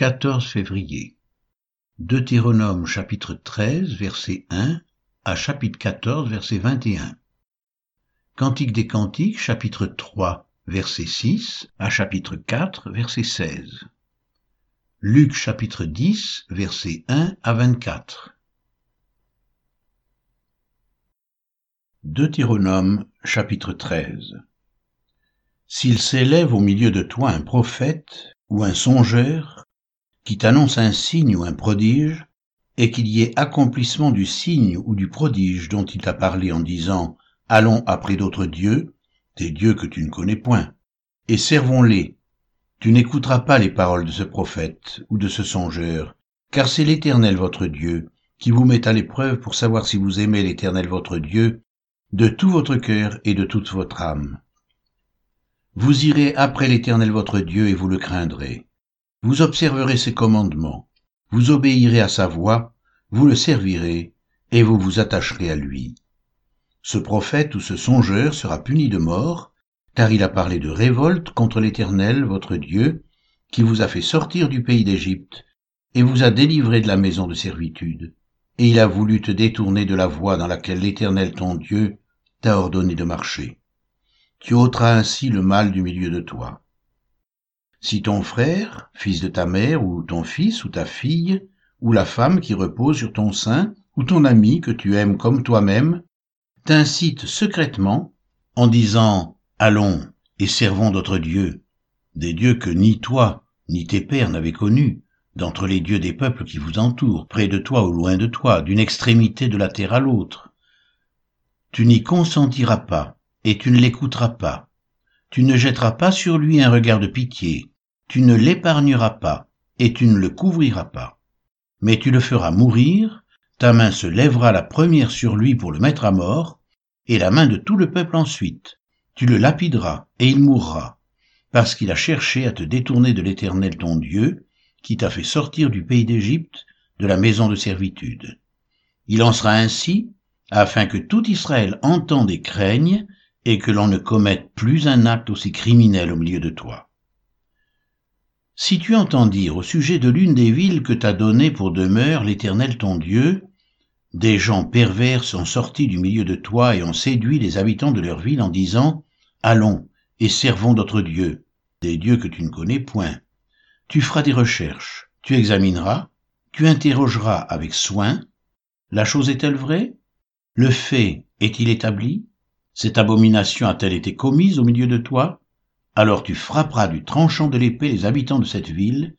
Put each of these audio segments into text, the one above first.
14 février. Deutéronome chapitre 13 verset 1 à chapitre 14 verset 21. Cantique des Cantiques chapitre 3 verset 6 à chapitre 4 verset 16. Luc chapitre 10 verset 1 à 24. Deutéronome chapitre 13 S'il s'élève au milieu de toi un prophète ou un songeur qui t'annonce un signe ou un prodige, et qu'il y ait accomplissement du signe ou du prodige dont il t'a parlé en disant Allons après d'autres dieux, des dieux que tu ne connais point, et servons-les. Tu n'écouteras pas les paroles de ce prophète ou de ce songeur, car c'est l'Éternel votre Dieu qui vous met à l'épreuve pour savoir si vous aimez l'Éternel votre Dieu de tout votre cœur et de toute votre âme. Vous irez après l'Éternel votre Dieu et vous le craindrez. Vous observerez ses commandements, vous obéirez à sa voix, vous le servirez, et vous vous attacherez à lui. Ce prophète ou ce songeur sera puni de mort, car il a parlé de révolte contre l'Éternel votre Dieu, qui vous a fait sortir du pays d'Égypte, et vous a délivré de la maison de servitude, et il a voulu te détourner de la voie dans laquelle l'Éternel ton Dieu t'a ordonné de marcher. Tu ôteras ainsi le mal du milieu de toi. Si ton frère, fils de ta mère, ou ton fils, ou ta fille, ou la femme qui repose sur ton sein, ou ton ami que tu aimes comme toi-même, t'incite secrètement en disant Allons et servons d'autres dieux, des dieux que ni toi, ni tes pères n'avaient connus, d'entre les dieux des peuples qui vous entourent, près de toi ou loin de toi, d'une extrémité de la terre à l'autre. Tu n'y consentiras pas, et tu ne l'écouteras pas. Tu ne jetteras pas sur lui un regard de pitié, tu ne l'épargneras pas, et tu ne le couvriras pas. Mais tu le feras mourir, ta main se lèvera la première sur lui pour le mettre à mort, et la main de tout le peuple ensuite. Tu le lapideras, et il mourra, parce qu'il a cherché à te détourner de l'Éternel ton Dieu, qui t'a fait sortir du pays d'Égypte, de la maison de servitude. Il en sera ainsi, afin que tout Israël entende et craigne, et que l'on ne commette plus un acte aussi criminel au milieu de toi. Si tu entends dire au sujet de l'une des villes que t'a données pour demeure l'Éternel ton Dieu, des gens pervers sont sortis du milieu de toi et ont séduit les habitants de leur ville en disant Allons et servons d'autres dieux, des dieux que tu ne connais point. Tu feras des recherches, tu examineras, tu interrogeras avec soin. La chose est-elle vraie? Le fait est-il établi? Cette abomination a-t-elle été commise au milieu de toi? Alors tu frapperas du tranchant de l'épée les habitants de cette ville,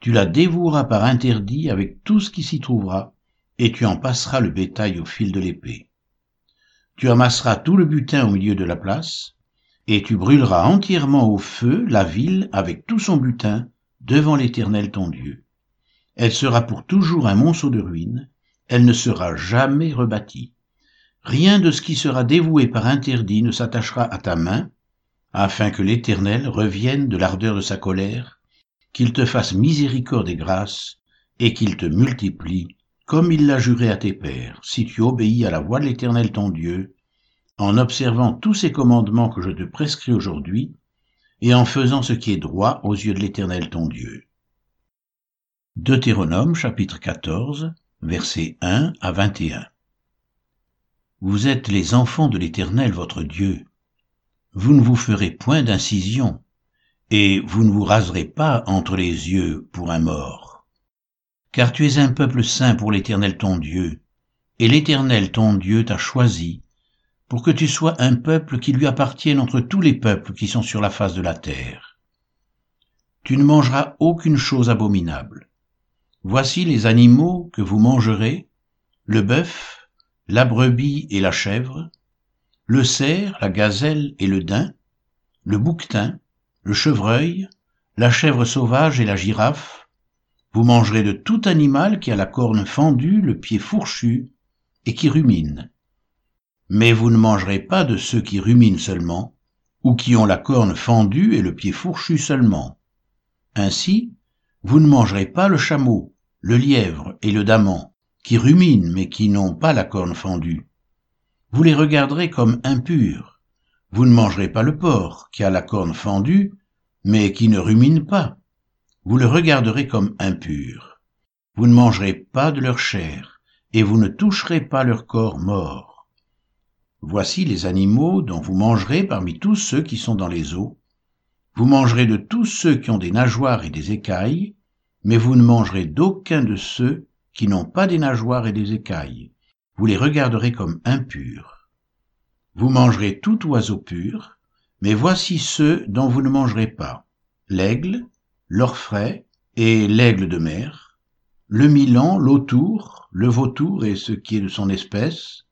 tu la dévoueras par interdit avec tout ce qui s'y trouvera, et tu en passeras le bétail au fil de l'épée. Tu amasseras tout le butin au milieu de la place, et tu brûleras entièrement au feu la ville avec tout son butin devant l'Éternel ton Dieu. Elle sera pour toujours un monceau de ruines, elle ne sera jamais rebâtie. Rien de ce qui sera dévoué par interdit ne s'attachera à ta main, afin que l'Éternel revienne de l'ardeur de sa colère, qu'il te fasse miséricorde et grâce, et qu'il te multiplie, comme il l'a juré à tes pères, si tu obéis à la voix de l'Éternel ton Dieu, en observant tous ces commandements que je te prescris aujourd'hui, et en faisant ce qui est droit aux yeux de l'Éternel ton Dieu. Deutéronome chapitre 14, versets 1 à 21. Vous êtes les enfants de l'Éternel votre Dieu vous ne vous ferez point d'incision, et vous ne vous raserez pas entre les yeux pour un mort. Car tu es un peuple saint pour l'Éternel ton Dieu, et l'Éternel ton Dieu t'a choisi, pour que tu sois un peuple qui lui appartienne entre tous les peuples qui sont sur la face de la terre. Tu ne mangeras aucune chose abominable. Voici les animaux que vous mangerez, le bœuf, la brebis et la chèvre, le cerf, la gazelle et le daim, le bouquetin, le chevreuil, la chèvre sauvage et la girafe. Vous mangerez de tout animal qui a la corne fendue, le pied fourchu et qui rumine. Mais vous ne mangerez pas de ceux qui ruminent seulement, ou qui ont la corne fendue et le pied fourchu seulement. Ainsi, vous ne mangerez pas le chameau, le lièvre et le daman, qui ruminent mais qui n'ont pas la corne fendue vous les regarderez comme impurs. Vous ne mangerez pas le porc, qui a la corne fendue, mais qui ne rumine pas. vous le regarderez comme impur. Vous ne mangerez pas de leur chair, et vous ne toucherez pas leur corps mort. Voici les animaux dont vous mangerez parmi tous ceux qui sont dans les eaux. Vous mangerez de tous ceux qui ont des nageoires et des écailles, mais vous ne mangerez d'aucun de ceux qui n'ont pas des nageoires et des écailles. Vous les regarderez comme impurs. Vous mangerez tout oiseau pur, mais voici ceux dont vous ne mangerez pas. L'aigle, l'orfraie et l'aigle de mer, le milan, l'autour, le vautour et ce qui est de son espèce,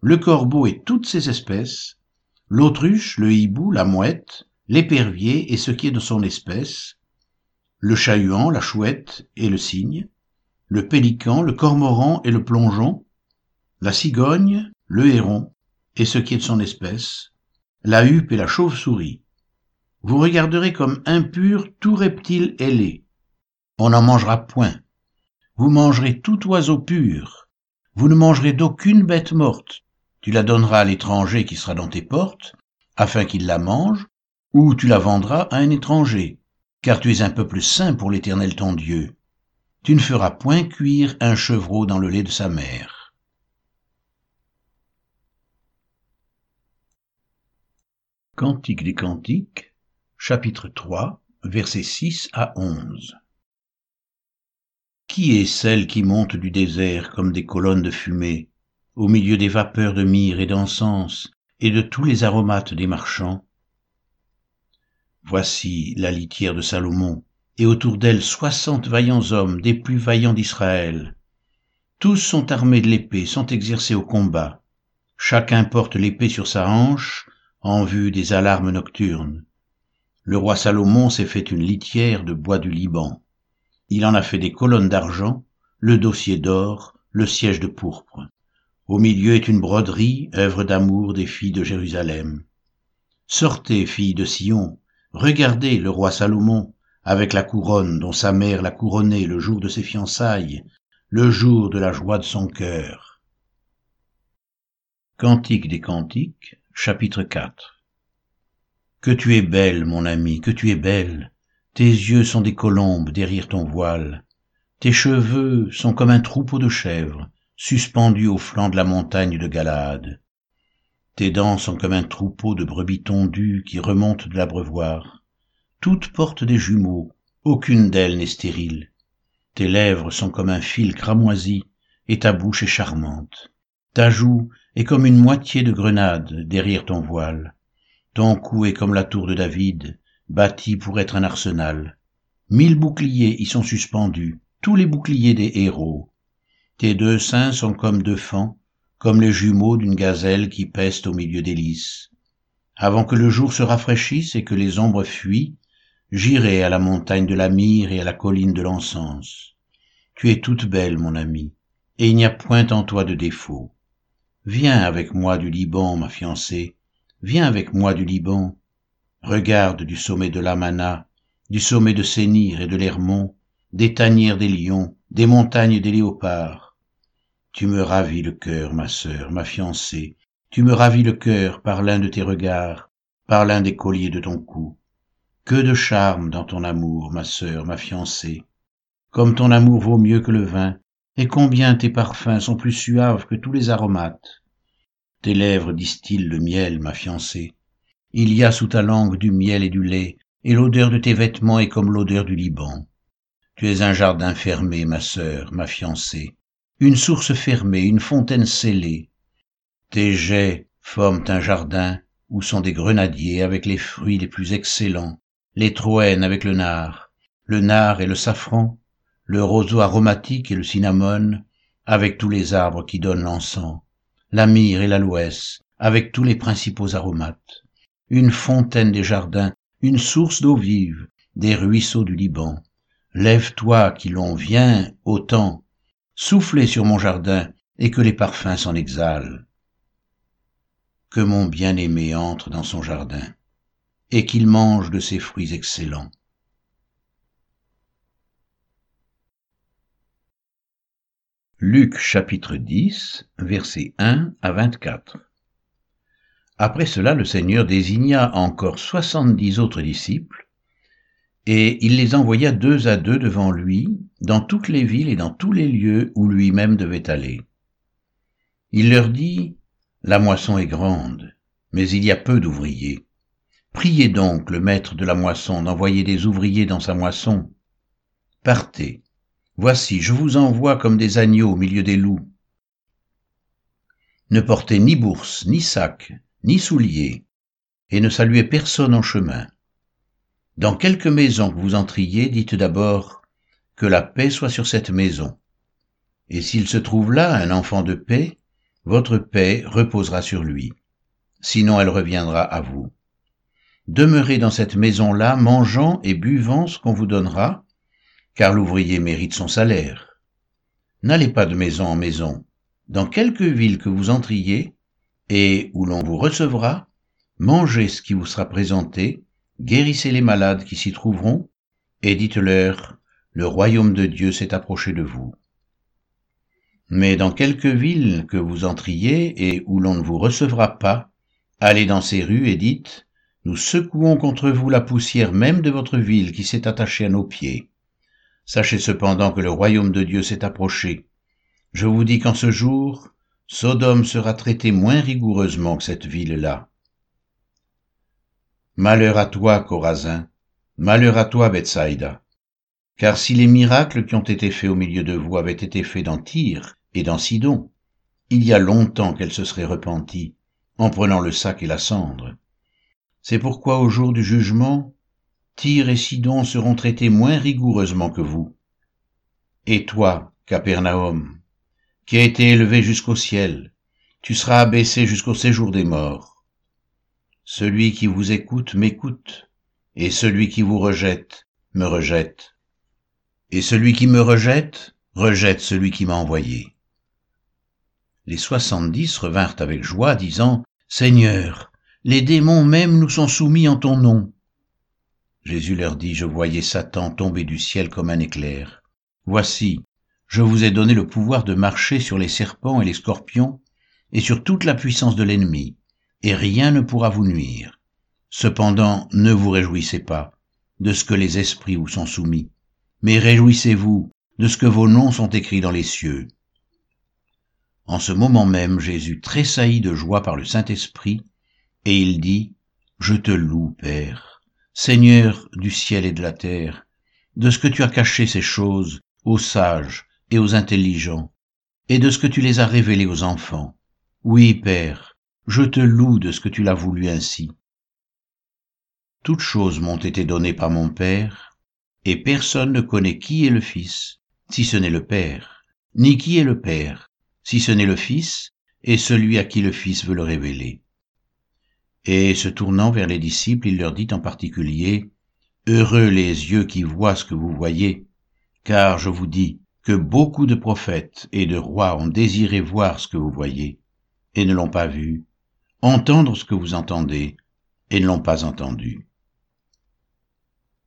le corbeau et toutes ses espèces, l'autruche, le hibou, la mouette, l'épervier et ce qui est de son espèce, le chat-huant, la chouette et le cygne, le pélican, le cormoran et le plongeon, la cigogne, le héron et ce qui est de son espèce, la huppe et la chauve-souris. Vous regarderez comme impur tout reptile ailé. On n'en mangera point. Vous mangerez tout oiseau pur. Vous ne mangerez d'aucune bête morte. Tu la donneras à l'étranger qui sera dans tes portes, afin qu'il la mange, ou tu la vendras à un étranger, car tu es un peuple saint pour l'Éternel ton Dieu. Tu ne feras point cuire un chevreau dans le lait de sa mère. Cantique des Cantiques, chapitre 3, versets 6 à 11. Qui est celle qui monte du désert comme des colonnes de fumée, au milieu des vapeurs de myrrhe et d'encens, et de tous les aromates des marchands? Voici la litière de Salomon, et autour d'elle soixante vaillants hommes, des plus vaillants d'Israël. Tous sont armés de l'épée, sont exercés au combat. Chacun porte l'épée sur sa hanche, en vue des alarmes nocturnes. Le roi Salomon s'est fait une litière de bois du Liban. Il en a fait des colonnes d'argent, le dossier d'or, le siège de pourpre. Au milieu est une broderie, œuvre d'amour des filles de Jérusalem. Sortez, filles de Sion, Regardez le roi Salomon, avec la couronne dont sa mère l'a couronné le jour de ses fiançailles, le jour de la joie de son cœur. Cantique des Cantiques, chapitre 4 Que tu es belle, mon ami, que tu es belle, tes yeux sont des colombes derrière ton voile, tes cheveux sont comme un troupeau de chèvres, suspendus au flanc de la montagne de Galade. Tes dents sont comme un troupeau de brebis tondues qui remontent de l'abreuvoir. Toutes portent des jumeaux, aucune d'elles n'est stérile. Tes lèvres sont comme un fil cramoisi, et ta bouche est charmante. Ta joue est comme une moitié de grenade derrière ton voile. Ton cou est comme la tour de David, bâtie pour être un arsenal. Mille boucliers y sont suspendus, tous les boucliers des héros. Tes deux seins sont comme deux fans, comme les jumeaux d'une gazelle qui peste au milieu des lys. Avant que le jour se rafraîchisse et que les ombres fuient, j'irai à la montagne de la myrrhe et à la colline de l'encens. Tu es toute belle, mon ami, et il n'y a point en toi de défaut. Viens avec moi du Liban, ma fiancée, viens avec moi du Liban. Regarde du sommet de l'Amana, du sommet de Sénir et de l'Hermont, des tanières des lions, des montagnes des léopards, tu me ravis le cœur, ma sœur, ma fiancée, tu me ravis le cœur par l'un de tes regards, par l'un des colliers de ton cou. Que de charme dans ton amour, ma sœur, ma fiancée. Comme ton amour vaut mieux que le vin, et combien tes parfums sont plus suaves que tous les aromates. Tes lèvres distillent le miel, ma fiancée. Il y a sous ta langue du miel et du lait, et l'odeur de tes vêtements est comme l'odeur du Liban. Tu es un jardin fermé, ma sœur, ma fiancée une source fermée, une fontaine scellée. Tes jets forment un jardin où sont des grenadiers avec les fruits les plus excellents, les troènes avec le nard, le nard et le safran, le roseau aromatique et le cinnamone, avec tous les arbres qui donnent l'encens, la myrrhe et l'aloès, avec tous les principaux aromates, une fontaine des jardins, une source d'eau vive, des ruisseaux du Liban. Lève-toi, qui l'on vient, autant, soufflez sur mon jardin et que les parfums s'en exhalent. Que mon bien-aimé entre dans son jardin et qu'il mange de ses fruits excellents. Luc chapitre 10, versets 1 à 24. Après cela, le Seigneur désigna encore soixante-dix autres disciples Et il les envoya deux à deux devant lui, dans toutes les villes et dans tous les lieux où lui-même devait aller. Il leur dit, La moisson est grande, mais il y a peu d'ouvriers. Priez donc le maître de la moisson d'envoyer des ouvriers dans sa moisson. Partez. Voici, je vous envoie comme des agneaux au milieu des loups. Ne portez ni bourse, ni sac, ni souliers, et ne saluez personne en chemin. Dans quelque maison que vous entriez, dites d'abord que la paix soit sur cette maison. Et s'il se trouve là un enfant de paix, votre paix reposera sur lui. Sinon elle reviendra à vous. Demeurez dans cette maison-là, mangeant et buvant ce qu'on vous donnera, car l'ouvrier mérite son salaire. N'allez pas de maison en maison. Dans quelque ville que vous entriez, et où l'on vous recevra, mangez ce qui vous sera présenté, guérissez les malades qui s'y trouveront, et dites-leur, le royaume de Dieu s'est approché de vous. Mais dans quelque ville que vous entriez et où l'on ne vous recevra pas, allez dans ces rues et dites, nous secouons contre vous la poussière même de votre ville qui s'est attachée à nos pieds. Sachez cependant que le royaume de Dieu s'est approché. Je vous dis qu'en ce jour, Sodome sera traité moins rigoureusement que cette ville-là. Malheur à toi, Corazin, malheur à toi, Bethsaïda. Car si les miracles qui ont été faits au milieu de vous avaient été faits dans Tyr et dans Sidon, il y a longtemps qu'elle se serait repentie, en prenant le sac et la cendre. C'est pourquoi au jour du jugement, Tyr et Sidon seront traités moins rigoureusement que vous. Et toi, Capernaum, qui as été élevé jusqu'au ciel, tu seras abaissé jusqu'au séjour des morts. Celui qui vous écoute m'écoute, et celui qui vous rejette me rejette. Et celui qui me rejette rejette celui qui m'a envoyé. Les soixante-dix revinrent avec joie, disant, Seigneur, les démons même nous sont soumis en ton nom. Jésus leur dit, Je voyais Satan tomber du ciel comme un éclair. Voici, je vous ai donné le pouvoir de marcher sur les serpents et les scorpions, et sur toute la puissance de l'ennemi, et rien ne pourra vous nuire. Cependant, ne vous réjouissez pas de ce que les esprits vous sont soumis, mais réjouissez-vous de ce que vos noms sont écrits dans les cieux. En ce moment même, Jésus tressaillit de joie par le Saint-Esprit, et il dit, Je te loue, Père, Seigneur du ciel et de la terre, de ce que tu as caché ces choses aux sages et aux intelligents, et de ce que tu les as révélées aux enfants. Oui, Père, je te loue de ce que tu l'as voulu ainsi. Toutes choses m'ont été données par mon Père, et personne ne connaît qui est le Fils, si ce n'est le Père, ni qui est le Père, si ce n'est le Fils, et celui à qui le Fils veut le révéler. Et se tournant vers les disciples, il leur dit en particulier, Heureux les yeux qui voient ce que vous voyez, car je vous dis que beaucoup de prophètes et de rois ont désiré voir ce que vous voyez, et ne l'ont pas vu, entendre ce que vous entendez et ne l'ont pas entendu.